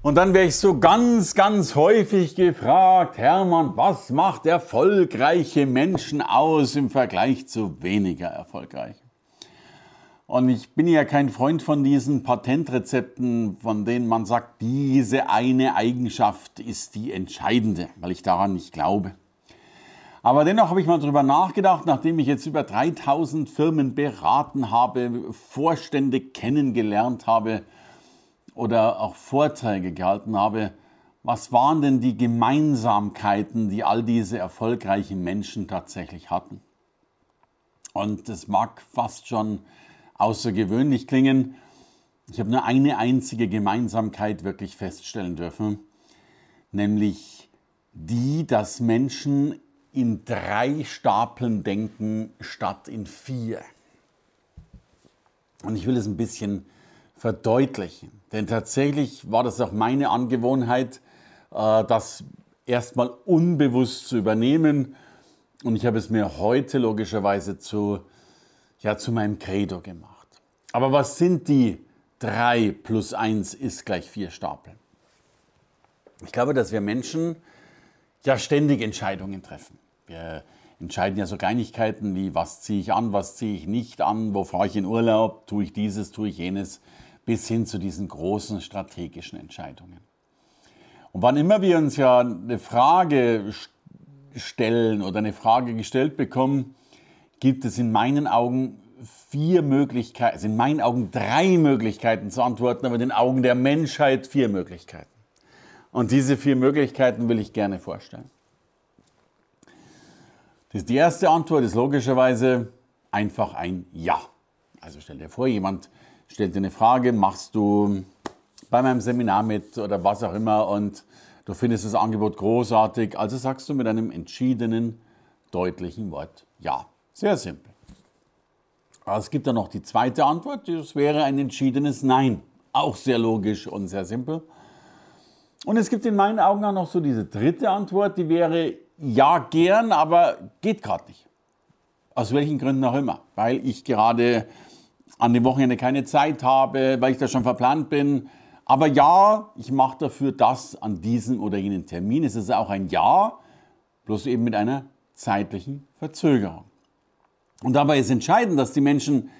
Und dann wäre ich so ganz, ganz häufig gefragt, Hermann, was macht erfolgreiche Menschen aus im Vergleich zu weniger erfolgreichen? Und ich bin ja kein Freund von diesen Patentrezepten, von denen man sagt, diese eine Eigenschaft ist die entscheidende, weil ich daran nicht glaube. Aber dennoch habe ich mal darüber nachgedacht, nachdem ich jetzt über 3000 Firmen beraten habe, Vorstände kennengelernt habe, oder auch Vorträge gehalten habe, was waren denn die Gemeinsamkeiten, die all diese erfolgreichen Menschen tatsächlich hatten? Und das mag fast schon außergewöhnlich klingen. Ich habe nur eine einzige Gemeinsamkeit wirklich feststellen dürfen, nämlich die, dass Menschen in drei Stapeln denken statt in vier. Und ich will es ein bisschen verdeutlichen. Denn tatsächlich war das auch meine Angewohnheit, äh, das erstmal unbewusst zu übernehmen. Und ich habe es mir heute logischerweise zu, ja, zu meinem Credo gemacht. Aber was sind die drei plus eins ist gleich vier Stapel? Ich glaube, dass wir Menschen ja ständig Entscheidungen treffen. Wir entscheiden ja so Kleinigkeiten wie, was ziehe ich an, was ziehe ich nicht an, wo fahre ich in Urlaub, tue ich dieses, tue ich jenes bis hin zu diesen großen strategischen Entscheidungen. Und wann immer wir uns ja eine Frage stellen oder eine Frage gestellt bekommen, gibt es in meinen Augen vier Möglichkeiten, also in meinen Augen drei Möglichkeiten zu antworten, aber in den Augen der Menschheit vier Möglichkeiten. Und diese vier Möglichkeiten will ich gerne vorstellen. Die erste Antwort ist logischerweise einfach ein Ja. Also stell dir vor, jemand stellt dir eine Frage, machst du bei meinem Seminar mit oder was auch immer und du findest das Angebot großartig, also sagst du mit einem entschiedenen, deutlichen Wort Ja. Sehr simpel. Aber es gibt dann noch die zweite Antwort, das wäre ein entschiedenes Nein. Auch sehr logisch und sehr simpel. Und es gibt in meinen Augen auch noch so diese dritte Antwort, die wäre ja gern, aber geht gerade nicht. Aus welchen Gründen auch immer. Weil ich gerade an dem Wochenende keine Zeit habe, weil ich da schon verplant bin. Aber ja, ich mache dafür das an diesem oder jenen Termin. Es ist auch ein Ja, bloß eben mit einer zeitlichen Verzögerung. Und dabei ist entscheidend, dass die Menschen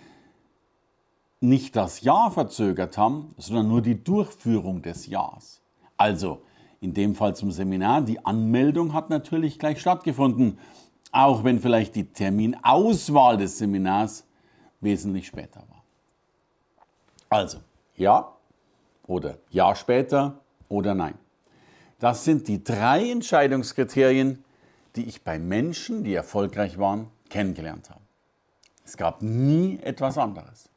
nicht das Ja verzögert haben, sondern nur die Durchführung des Ja's. Also in dem Fall zum Seminar, die Anmeldung hat natürlich gleich stattgefunden, auch wenn vielleicht die Terminauswahl des Seminars wesentlich später war. Also, ja oder ja später oder nein. Das sind die drei Entscheidungskriterien, die ich bei Menschen, die erfolgreich waren, kennengelernt habe. Es gab nie etwas anderes.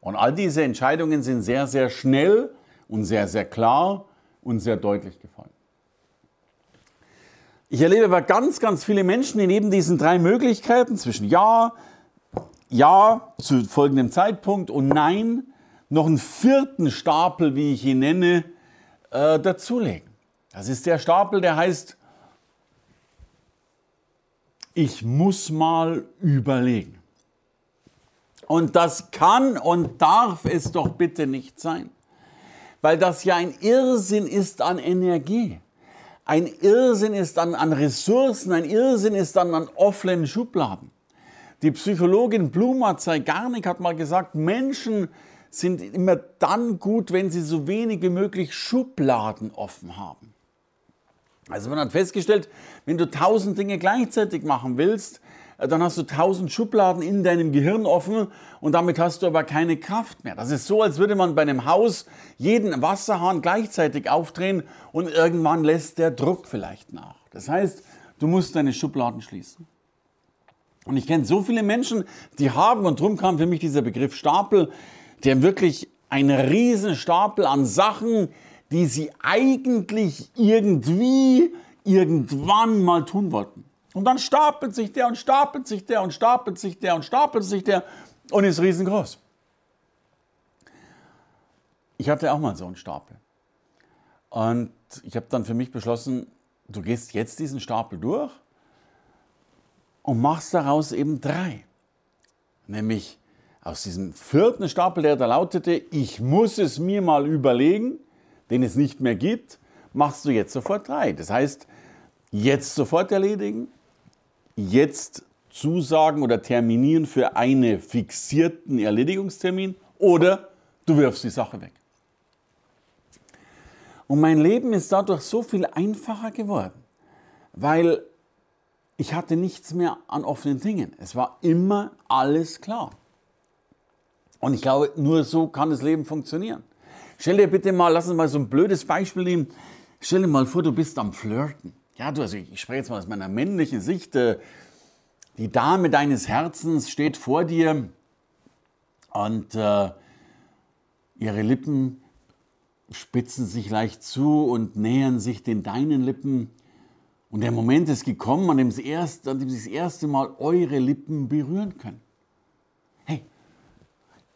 Und all diese Entscheidungen sind sehr, sehr schnell und sehr, sehr klar und sehr deutlich gefallen. Ich erlebe aber ganz, ganz viele Menschen, die neben diesen drei Möglichkeiten zwischen Ja, ja zu folgendem Zeitpunkt und Nein noch einen vierten Stapel, wie ich ihn nenne, äh, dazulegen. Das ist der Stapel, der heißt, ich muss mal überlegen. Und das kann und darf es doch bitte nicht sein, weil das ja ein Irrsinn ist an Energie. Ein Irrsinn ist an, an Ressourcen, ein Irrsinn ist dann an offenen Schubladen. Die Psychologin Bluma Zeigarnik hat mal gesagt, Menschen sind immer dann gut, wenn sie so wenig wie möglich Schubladen offen haben. Also man hat festgestellt, wenn du tausend Dinge gleichzeitig machen willst, äh, dann hast du tausend Schubladen in deinem Gehirn offen und damit hast du aber keine Kraft mehr. Das ist so, als würde man bei einem Haus jeden Wasserhahn gleichzeitig aufdrehen und irgendwann lässt der Druck vielleicht nach. Das heißt, du musst deine Schubladen schließen. Und ich kenne so viele Menschen, die haben, und darum kam für mich dieser Begriff Stapel, der wirklich einen riesen Stapel an Sachen, die sie eigentlich irgendwie irgendwann mal tun wollten. Und dann stapelt sich der und stapelt sich der und stapelt sich der und stapelt sich der und ist riesengroß. Ich hatte auch mal so einen Stapel. Und ich habe dann für mich beschlossen, du gehst jetzt diesen Stapel durch und machst daraus eben drei. Nämlich aus diesem vierten Stapel, der da lautete, ich muss es mir mal überlegen, den es nicht mehr gibt, machst du jetzt sofort drei. Das heißt, jetzt sofort erledigen, jetzt zusagen oder terminieren für einen fixierten Erledigungstermin oder du wirfst die Sache weg. Und mein Leben ist dadurch so viel einfacher geworden, weil ich hatte nichts mehr an offenen Dingen. Es war immer alles klar. Und ich glaube, nur so kann das Leben funktionieren. Stell dir bitte mal, lass uns mal so ein blödes Beispiel nehmen. Stell dir mal vor, du bist am Flirten. Ja, du, also ich spreche jetzt mal aus meiner männlichen Sicht. Äh, die Dame deines Herzens steht vor dir und äh, ihre Lippen spitzen sich leicht zu und nähern sich den deinen Lippen. Und der Moment ist gekommen, an dem, sie erst, an dem sie das erste Mal eure Lippen berühren können. Hey,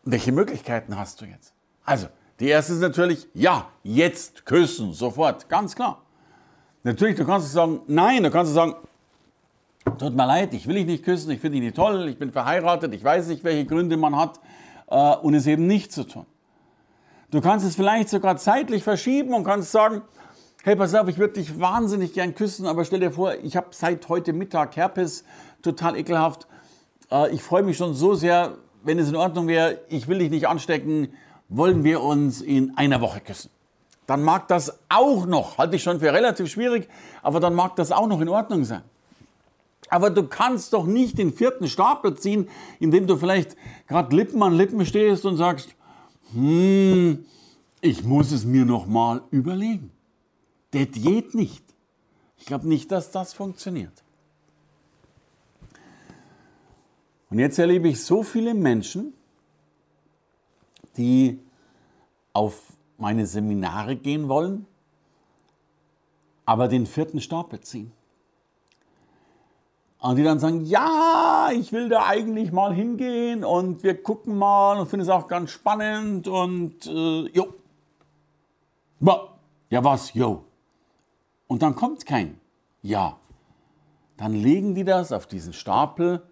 welche Möglichkeiten hast du jetzt? Also, die erste ist natürlich, ja, jetzt küssen, sofort, ganz klar. Natürlich, du kannst sagen, nein, du kannst sagen, tut mir leid, ich will dich nicht küssen, ich finde dich nicht toll, ich bin verheiratet, ich weiß nicht, welche Gründe man hat, äh, und es eben nicht zu tun. Du kannst es vielleicht sogar zeitlich verschieben und kannst sagen, hey, pass auf, ich würde dich wahnsinnig gern küssen, aber stell dir vor, ich habe seit heute Mittag Herpes, total ekelhaft. Äh, ich freue mich schon so sehr, wenn es in Ordnung wäre, ich will dich nicht anstecken, wollen wir uns in einer Woche küssen. Dann mag das auch noch, halte ich schon für relativ schwierig, aber dann mag das auch noch in Ordnung sein. Aber du kannst doch nicht den vierten Stapel ziehen, indem du vielleicht gerade Lippen an Lippen stehst und sagst, hm, ich muss es mir noch mal überlegen. Das geht nicht. Ich glaube nicht, dass das funktioniert. Und jetzt erlebe ich so viele Menschen, die auf meine Seminare gehen wollen, aber den vierten Stapel ziehen. Und die dann sagen, ja, ich will da eigentlich mal hingehen und wir gucken mal und finden es auch ganz spannend und äh, jo. Ja was, jo. Und dann kommt kein Ja. Dann legen die das auf diesen Stapel,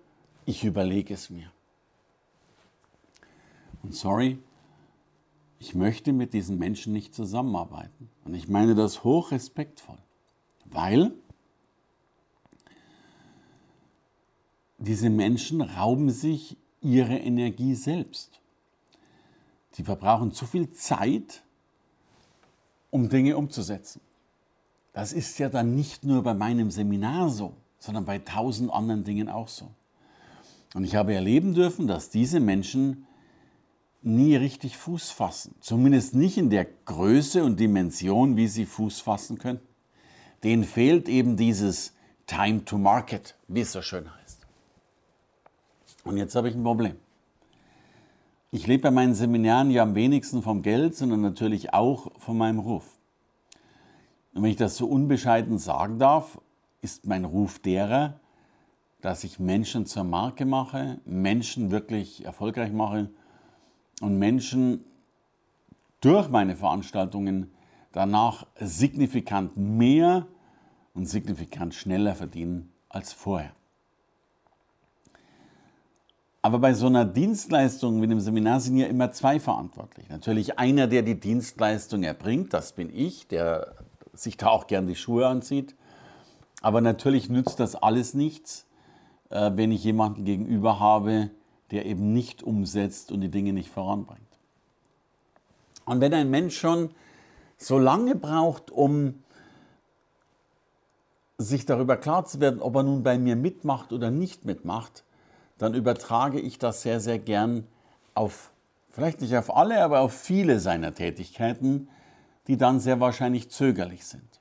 ich überlege es mir. Und sorry, ich möchte mit diesen Menschen nicht zusammenarbeiten. Und ich meine das hochrespektvoll, weil diese Menschen rauben sich ihre Energie selbst. Sie verbrauchen zu viel Zeit, um Dinge umzusetzen. Das ist ja dann nicht nur bei meinem Seminar so, sondern bei tausend anderen Dingen auch so. Und ich habe erleben dürfen, dass diese Menschen nie richtig Fuß fassen. Zumindest nicht in der Größe und Dimension, wie sie Fuß fassen können. Denen fehlt eben dieses Time to Market, wie es so schön heißt. Und jetzt habe ich ein Problem. Ich lebe bei meinen Seminaren ja am wenigsten vom Geld, sondern natürlich auch von meinem Ruf. Und wenn ich das so unbescheiden sagen darf, ist mein Ruf derer, dass ich Menschen zur Marke mache, Menschen wirklich erfolgreich mache und Menschen durch meine Veranstaltungen danach signifikant mehr und signifikant schneller verdienen als vorher. Aber bei so einer Dienstleistung wie dem Seminar sind ja immer zwei verantwortlich. Natürlich einer, der die Dienstleistung erbringt, das bin ich, der sich da auch gern die Schuhe anzieht. Aber natürlich nützt das alles nichts, äh, wenn ich jemanden gegenüber habe, der eben nicht umsetzt und die Dinge nicht voranbringt. Und wenn ein Mensch schon so lange braucht, um sich darüber klar zu werden, ob er nun bei mir mitmacht oder nicht mitmacht, dann übertrage ich das sehr, sehr gern auf, vielleicht nicht auf alle, aber auf viele seiner Tätigkeiten, die dann sehr wahrscheinlich zögerlich sind.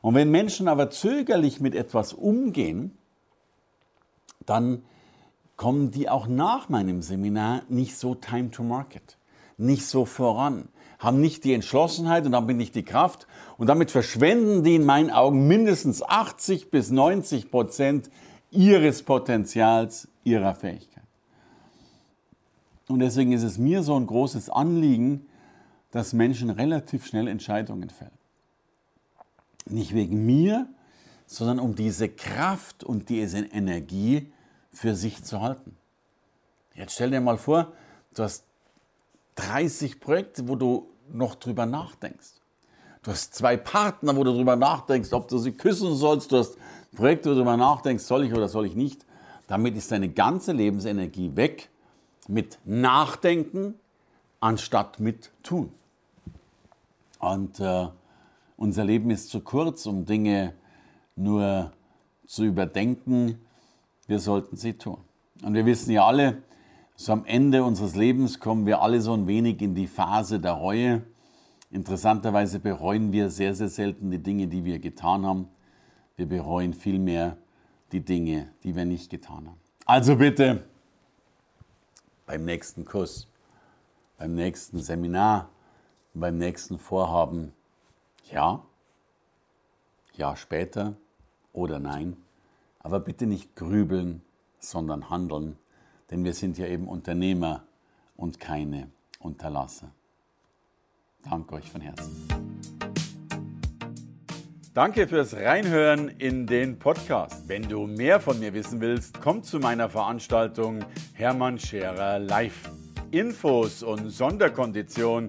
Und wenn Menschen aber zögerlich mit etwas umgehen, dann kommen die auch nach meinem Seminar nicht so time to market, nicht so voran, haben nicht die Entschlossenheit und haben nicht die Kraft. Und damit verschwenden die in meinen Augen mindestens 80 bis 90 Prozent ihres Potenzials, ihrer Fähigkeit. Und deswegen ist es mir so ein großes Anliegen, dass Menschen relativ schnell Entscheidungen fällen. Nicht wegen mir, sondern um diese Kraft und diese Energie für sich zu halten. Jetzt stell dir mal vor, du hast 30 Projekte, wo du noch drüber nachdenkst. Du hast zwei Partner, wo du drüber nachdenkst, ob du sie küssen sollst. Du hast Projekte, wo du drüber nachdenkst, soll ich oder soll ich nicht. Damit ist deine ganze Lebensenergie weg mit Nachdenken anstatt mit Tun. Und äh, unser Leben ist zu kurz, um Dinge nur zu überdenken. Wir sollten sie tun. Und wir wissen ja alle, so am Ende unseres Lebens kommen wir alle so ein wenig in die Phase der Reue. Interessanterweise bereuen wir sehr, sehr selten die Dinge, die wir getan haben. Wir bereuen vielmehr die Dinge, die wir nicht getan haben. Also bitte, beim nächsten Kuss, beim nächsten Seminar, beim nächsten Vorhaben, ja, ja später oder nein, aber bitte nicht grübeln, sondern handeln, denn wir sind ja eben Unternehmer und keine Unterlasser. Danke euch von Herzen. Danke fürs Reinhören in den Podcast. Wenn du mehr von mir wissen willst, komm zu meiner Veranstaltung Hermann Scherer Live. Infos und Sonderkonditionen